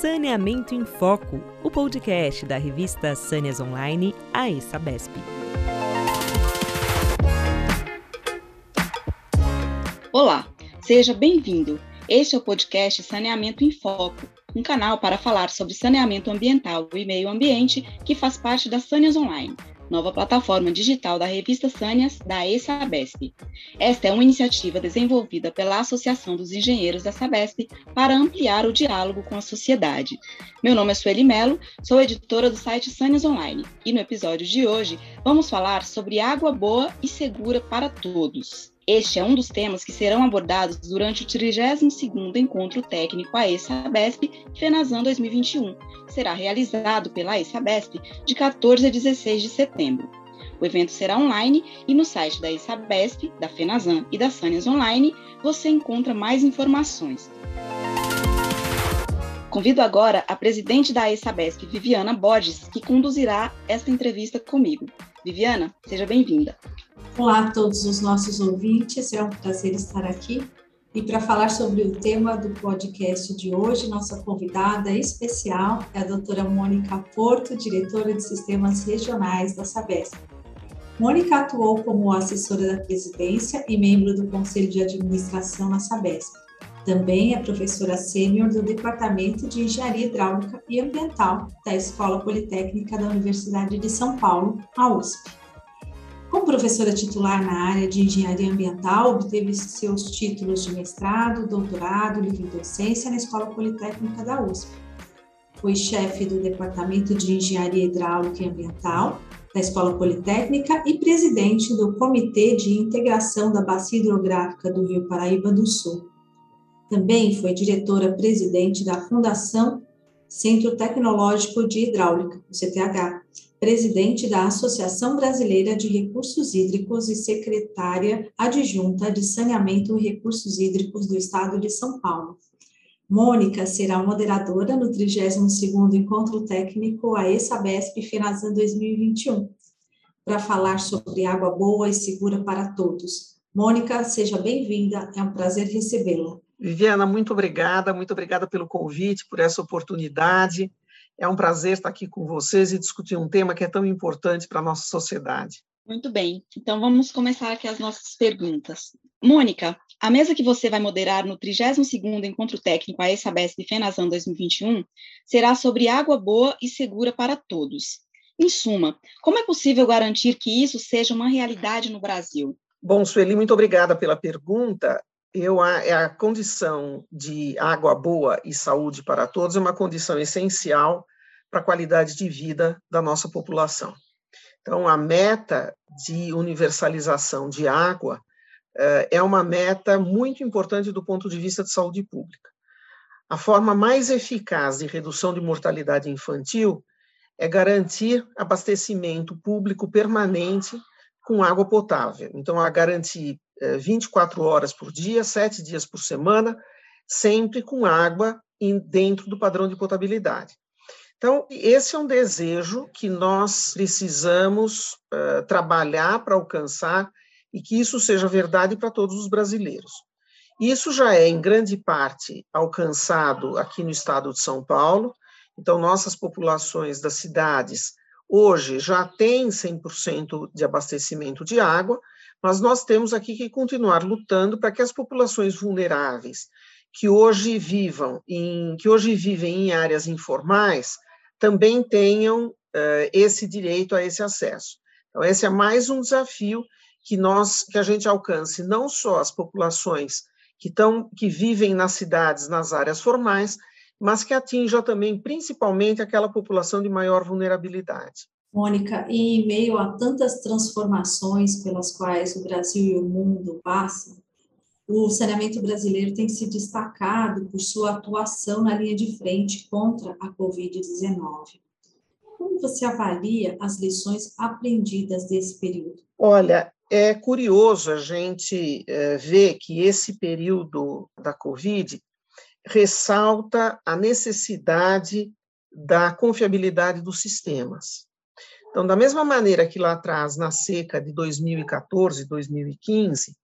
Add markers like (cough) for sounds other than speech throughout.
Saneamento em Foco, o podcast da revista Sâneas Online, a ESABESP. Olá, seja bem-vindo. Este é o podcast Saneamento em Foco, um canal para falar sobre saneamento ambiental e meio ambiente que faz parte da Sâneas Online nova plataforma digital da revista Sânias da ESABESP. Esta é uma iniciativa desenvolvida pela Associação dos Engenheiros da Sabesp para ampliar o diálogo com a sociedade. Meu nome é Sueli Melo, sou editora do site Sânias Online e no episódio de hoje vamos falar sobre água boa e segura para todos. Este é um dos temas que serão abordados durante o 32º Encontro Técnico AESA-BESP FENASAN 2021, que será realizado pela AESA-BESP de 14 a 16 de setembro. O evento será online e no site da ESA-BESP, da FENASAN e da Sânias Online você encontra mais informações. Convido agora a presidente da ESA-BESP, Viviana Borges, que conduzirá esta entrevista comigo. Viviana, seja bem-vinda. Olá a todos os nossos ouvintes, é um prazer estar aqui. E para falar sobre o tema do podcast de hoje, nossa convidada especial é a doutora Mônica Porto, diretora de Sistemas Regionais da Sabesp. Mônica atuou como assessora da presidência e membro do Conselho de Administração na Sabesp. Também é professora sênior do Departamento de Engenharia Hidráulica e Ambiental da Escola Politécnica da Universidade de São Paulo, a USP. Como professora titular na área de engenharia ambiental, obteve seus títulos de mestrado, doutorado, livre docência na Escola Politécnica da USP. Foi chefe do Departamento de Engenharia Hidráulica e Ambiental da Escola Politécnica e presidente do Comitê de Integração da Bacia Hidrográfica do Rio Paraíba do Sul. Também foi diretora-presidente da Fundação Centro Tecnológico de Hidráulica, o CTH, presidente da Associação Brasileira de Recursos Hídricos e secretária adjunta de Saneamento e Recursos Hídricos do Estado de São Paulo. Mônica será moderadora no 32º Encontro Técnico AESABESP FENASAN 2021, para falar sobre água boa e segura para todos. Mônica, seja bem-vinda, é um prazer recebê-la. Viviana, muito obrigada, muito obrigada pelo convite, por essa oportunidade. É um prazer estar aqui com vocês e discutir um tema que é tão importante para a nossa sociedade. Muito bem, então vamos começar aqui as nossas perguntas. Mônica, a mesa que você vai moderar no 32º Encontro Técnico a ESABESP FENASAN 2021 será sobre água boa e segura para todos. Em suma, como é possível garantir que isso seja uma realidade no Brasil? Bom, Sueli, muito obrigada pela pergunta. Eu, a, é a condição de água boa e saúde para todos é uma condição essencial para a qualidade de vida da nossa população. Então, a meta de universalização de água eh, é uma meta muito importante do ponto de vista de saúde pública. A forma mais eficaz de redução de mortalidade infantil é garantir abastecimento público permanente com água potável. Então, a garantir 24 horas por dia, sete dias por semana, sempre com água dentro do padrão de potabilidade. Então, esse é um desejo que nós precisamos uh, trabalhar para alcançar e que isso seja verdade para todos os brasileiros. Isso já é, em grande parte, alcançado aqui no estado de São Paulo. Então, nossas populações das cidades hoje já têm 100% de abastecimento de água, mas nós temos aqui que continuar lutando para que as populações vulneráveis que hoje vivam em que hoje vivem em áreas informais também tenham uh, esse direito a esse acesso. Então, esse é mais um desafio que nós que a gente alcance não só as populações que que vivem nas cidades, nas áreas formais, mas que atinja também principalmente aquela população de maior vulnerabilidade. Mônica, em meio a tantas transformações pelas quais o Brasil e o mundo passam, o saneamento brasileiro tem se destacado por sua atuação na linha de frente contra a Covid-19. Como você avalia as lições aprendidas desse período? Olha, é curioso a gente é, ver que esse período da Covid ressalta a necessidade da confiabilidade dos sistemas. Então, da mesma maneira que lá atrás, na seca de 2014, 2015,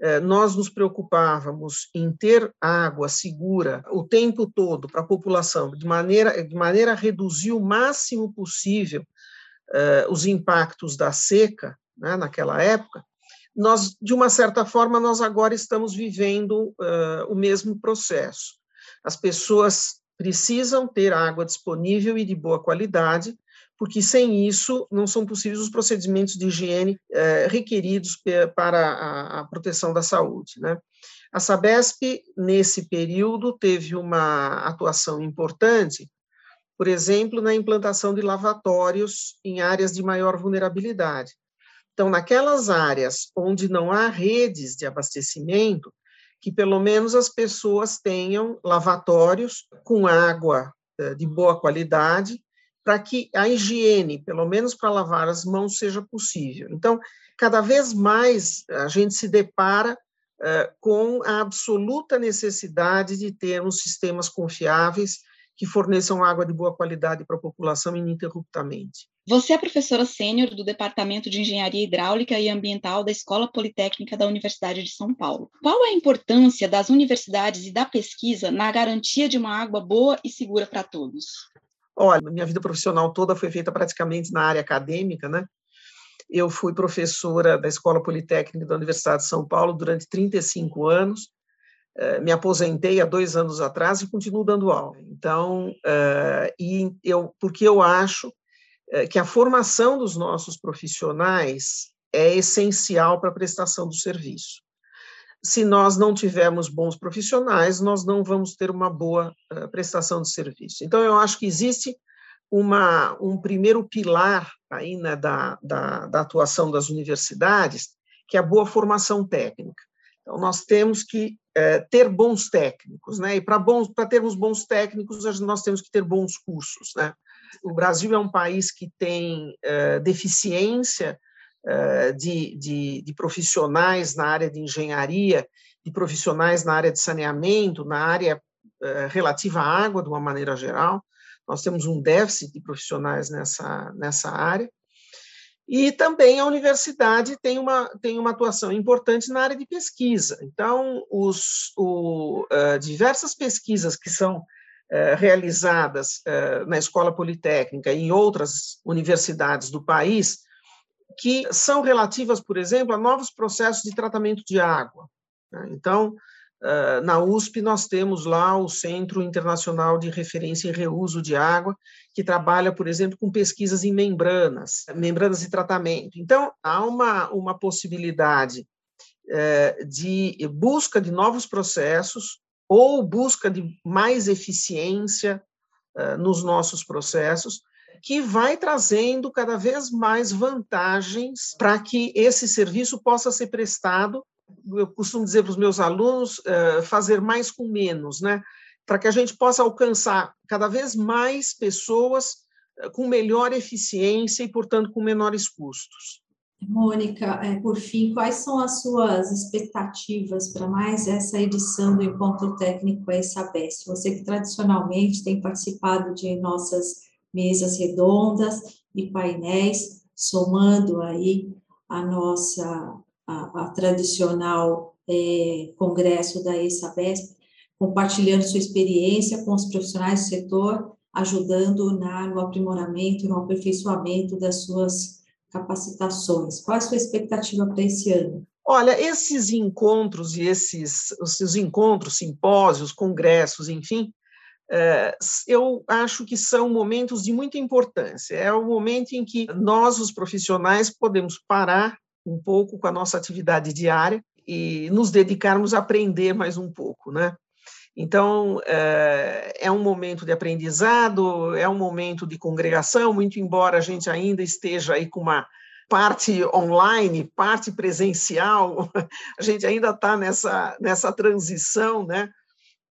eh, nós nos preocupávamos em ter água segura o tempo todo para a população, de maneira, de maneira a reduzir o máximo possível uh, os impactos da seca, né, naquela época, nós, de uma certa forma, nós agora estamos vivendo uh, o mesmo processo. As pessoas precisam ter água disponível e de boa qualidade, porque sem isso não são possíveis os procedimentos de higiene eh, requeridos para a, a, proteção da saúde. Né? A Sabesp, nesse período, teve uma atuação importante, por exemplo, na implantação de lavatórios em áreas de maior vulnerabilidade. Então, naquelas áreas onde não há redes de abastecimento, que pelo menos as pessoas tenham lavatórios com água eh, de boa qualidade, para que a higiene, pelo menos para lavar as mãos, seja possível. Então, cada vez mais a gente se depara uh, com a absoluta necessidade de termos sistemas confiáveis que forneçam água de boa qualidade para a população ininterruptamente. Você é professora sênior do Departamento de Engenharia Hidráulica e Ambiental da Escola Politécnica da Universidade de São Paulo. Qual a importância das universidades e da pesquisa na garantia de uma água boa e segura para todos? Olha, minha vida profissional toda foi feita praticamente na área acadêmica, né? Eu fui professora da Escola Politécnica da Universidade de São Paulo durante 35 anos, eh, me aposentei há dois anos atrás e continuo dando aula. Então, eh, e eu, porque eu acho eh, que a formação dos nossos profissionais é essencial para a prestação do serviço se nós não tivermos bons profissionais, nós não vamos ter uma boa uh, prestação de serviço. Então, eu acho que existe uma, um primeiro pilar aí, né, da, da, da atuação das universidades, que é a boa formação técnica. Então, nós temos que uh, ter bons técnicos, né? E para termos bons técnicos, nós temos que ter bons cursos, né? O Brasil é um país que tem uh, deficiência eh, de, de, de, profissionais na área de engenharia, de profissionais na área de saneamento, na área eh, relativa à água, de uma maneira geral. Nós temos um déficit de profissionais nessa, nessa área. E também a universidade tem uma, tem uma atuação importante na área de pesquisa. Então, os, o, uh, diversas pesquisas que são uh, realizadas uh, na Escola Politécnica e em outras universidades do país que são relativas, por exemplo, a novos processos de tratamento de água. Né? Então, na USP, nós temos lá o Centro Internacional de Referência em Reuso de Água, que trabalha, por exemplo, com pesquisas em membranas, membranas de tratamento. Então, há uma, uma possibilidade de busca de novos processos ou busca de mais eficiência nos nossos processos, que vai trazendo cada vez mais vantagens para que esse serviço possa ser prestado. Eu costumo dizer para os meus alunos, eh, fazer mais com menos, né? Para que a gente possa alcançar cada vez mais pessoas eh, com melhor eficiência e, portanto, com menores custos. Mônica, eh, por fim, quais são as suas expectativas para mais essa edição do Encontro Técnico ESABES? Você que tradicionalmente tem participado de nossas mesas redondas e painéis, somando aí a nossa a, a tradicional é, congresso da ESABESP, compartilhando sua experiência com os profissionais do setor, ajudando na, no aprimoramento, no aperfeiçoamento das suas capacitações. Qual a sua expectativa para esse ano? Olha, esses encontros e esses, esses encontros, simpósios, congressos, enfim, eu acho que são momentos de muita importância. É o momento em que nós, os profissionais, podemos parar um pouco com a nossa atividade diária e nos dedicarmos a aprender mais um pouco, né? Então, eh, é um momento de aprendizado, é um momento de congregação, muito embora a gente ainda esteja aí com uma parte online, parte presencial, (laughs) a gente ainda está nessa, nessa transição, né?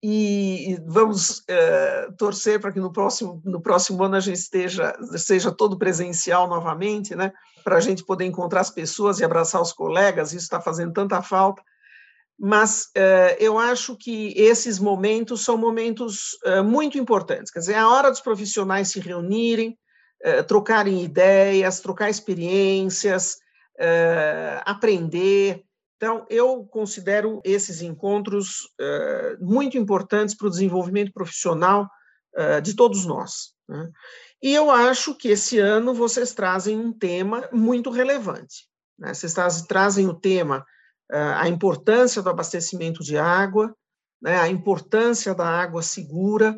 E vamos é, torcer para que no próximo, no próximo ano a gente esteja, seja todo presencial novamente, né? para a gente poder encontrar as pessoas e abraçar os colegas, isso está fazendo tanta falta. Mas é, eu acho que esses momentos são momentos é, muito importantes, quer dizer, é a hora dos profissionais se reunirem, trocarem ideias, trocar experiências, aprender, Então, eu considero esses encontros uh, muito importantes para o desenvolvimento profissional uh, de todos nós. Né? E eu acho que esse ano vocês trazem um tema muito relevante. Né? Vocês trazem o tema, uh, a importância do abastecimento de água, né? a importância da água segura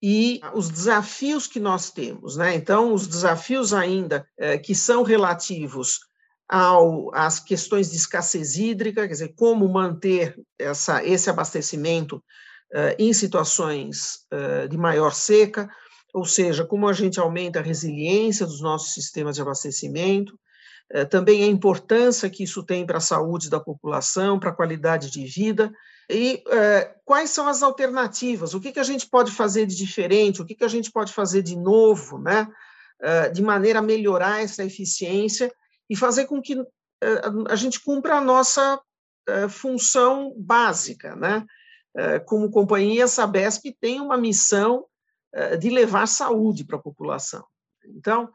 e os desafios que nós temos. Né? Então, os desafios ainda que são relativos ao, às questões de escassez hídrica, quer dizer, como manter essa, esse abastecimento uh, em situações uh, de maior seca, ou seja, como a gente aumenta a resiliência dos nossos sistemas de abastecimento, uh, também a importância que isso tem para a saúde da população, para a qualidade de vida, e quais são as alternativas, o que, que a gente pode fazer de diferente, o que, que a gente pode fazer de novo, né, de maneira a melhorar essa eficiência e fazer com que eh, a gente cumpra a nossa eh, função básica, né? Eh, como companhia, a Sabesp tem uma missão de levar saúde para a população. Então,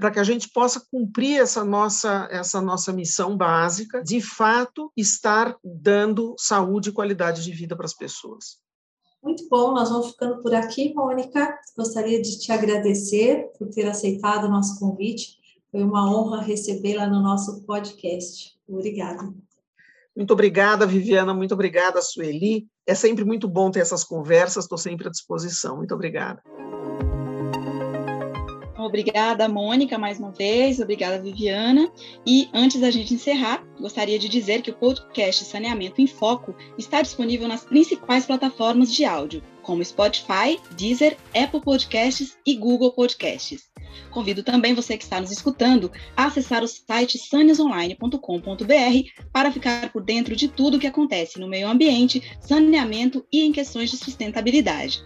para que a gente possa cumprir essa nossa, essa nossa missão básica, de fato, estar dando saúde e qualidade de vida para as pessoas. Muito bom, nós vamos ficando por aqui, Mônica. Gostaria de te agradecer por ter aceitado o nosso convite foi uma honra recebê-la no nosso podcast. Obrigada. Muito obrigada, Viviana. Muito obrigada, Sueli. É sempre muito bom ter essas conversas. Estou sempre à disposição. Muito obrigada. Obrigada, Mônica, mais uma vez. Obrigada, Viviana. E antes da gente encerrar, gostaria de dizer que o podcast Saneamento em Foco está disponível nas principais plataformas de áudio, como Spotify, Deezer, Apple Podcasts e Google Podcasts. Convido também você que está nos escutando a acessar o site sanesonline.com.br para ficar por dentro de tudo o que acontece no meio ambiente, saneamento e em questões de sustentabilidade.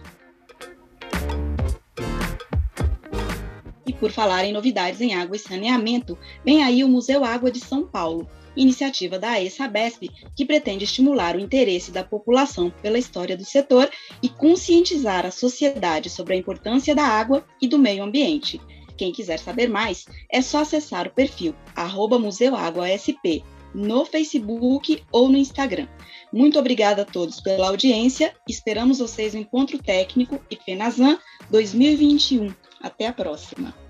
E por falar em novidades em água e saneamento, vem aí o Museu Água de São Paulo, iniciativa da AESABESP, que pretende estimular o interesse da população pela história do setor e conscientizar a sociedade sobre a importância da água e do meio ambiente. Quem quiser saber mais, é só acessar o perfil museuaguasp no Facebook ou no Instagram. Muito obrigada a todos pela audiência. Esperamos vocês no Encontro Técnico e FENASAN 2021. Até a próxima.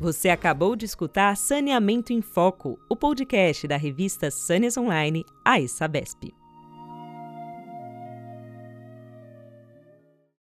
Você acabou de escutar Saneamento em Foco, o podcast da revista Sanes Online, a Sabesp.